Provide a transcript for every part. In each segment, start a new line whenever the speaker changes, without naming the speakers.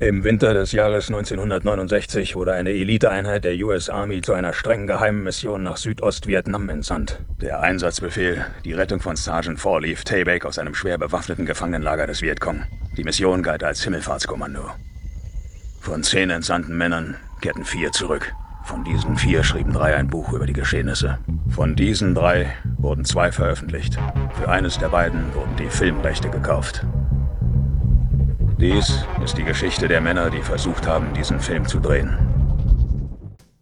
Im Winter des Jahres 1969 wurde eine Eliteeinheit der US Army zu einer streng geheimen Mission nach Südostvietnam entsandt. Der Einsatzbefehl, die Rettung von Sergeant Fourleaf Tayback aus einem schwer bewaffneten Gefangenenlager des Vietcong. Die Mission galt als Himmelfahrtskommando. Von zehn entsandten Männern kehrten vier zurück. Von diesen vier schrieben drei ein Buch über die Geschehnisse. Von diesen drei wurden zwei veröffentlicht. Für eines der beiden wurden die Filmrechte gekauft. Dies ist die Geschichte der Männer, die versucht haben, diesen Film zu drehen.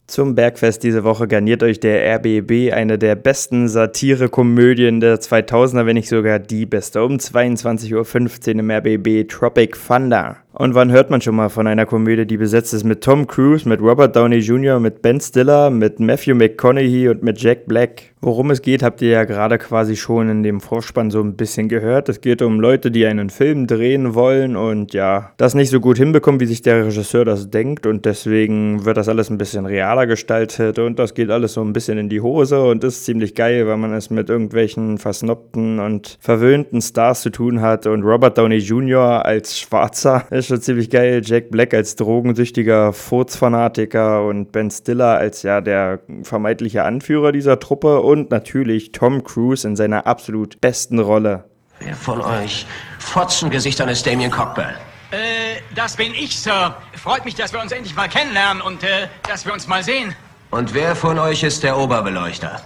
Zum Bergfest diese Woche garniert euch der RBB eine der besten Satire-Komödien der 2000er, wenn nicht sogar die beste. Um 22.15 Uhr im RBB Tropic Thunder. Und wann hört man schon mal von einer Komödie, die besetzt ist mit Tom Cruise, mit Robert Downey Jr., mit Ben Stiller, mit Matthew McConaughey und mit Jack Black? Worum es geht, habt ihr ja gerade quasi schon in dem Vorspann so ein bisschen gehört. Es geht um Leute, die einen Film drehen wollen und ja, das nicht so gut hinbekommen, wie sich der Regisseur das denkt. Und deswegen wird das alles ein bisschen realer gestaltet und das geht alles so ein bisschen in die Hose und ist ziemlich geil, weil man es mit irgendwelchen versnobten und verwöhnten Stars zu tun hat. Und Robert Downey Jr. als Schwarzer ist schon ziemlich geil. Jack Black als drogensüchtiger Furzfanatiker und Ben Stiller als ja der vermeintliche Anführer dieser Truppe und natürlich Tom Cruise in seiner absolut besten Rolle.
Wer von euch Fotzengesichtern ist Damien Cockburn?
Äh, das bin ich, Sir. Freut mich, dass wir uns endlich mal kennenlernen und äh, dass wir uns mal sehen.
Und wer von euch ist der Oberbeleuchter?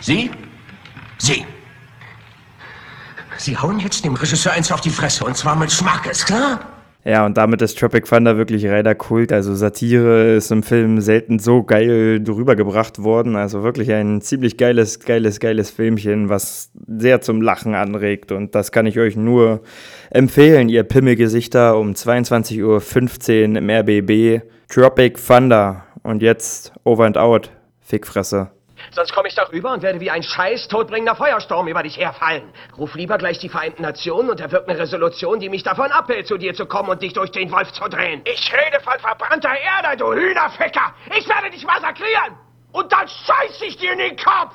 Sie? Sie. Sie hauen jetzt dem Regisseur eins auf die Fresse und zwar mit Schmackes, klar?
Ja, und damit ist Tropic Thunder wirklich reiner Kult. Also Satire ist im Film selten so geil drüber gebracht worden. Also wirklich ein ziemlich geiles, geiles, geiles Filmchen, was sehr zum Lachen anregt. Und das kann ich euch nur empfehlen, ihr Pimmelgesichter um 22.15 Uhr im RBB. Tropic Thunder. Und jetzt Over and Out. Fickfresse.
Sonst komme ich doch rüber und werde wie ein scheiß todbringender Feuersturm über dich herfallen. Ruf lieber gleich die Vereinten Nationen und erwirkt eine Resolution, die mich davon abhält, zu dir zu kommen und dich durch den Wolf zu drehen. Ich rede von verbrannter Erde, du Hühnerficker! Ich werde dich massakrieren! Und dann scheiß ich dir in den Kopf!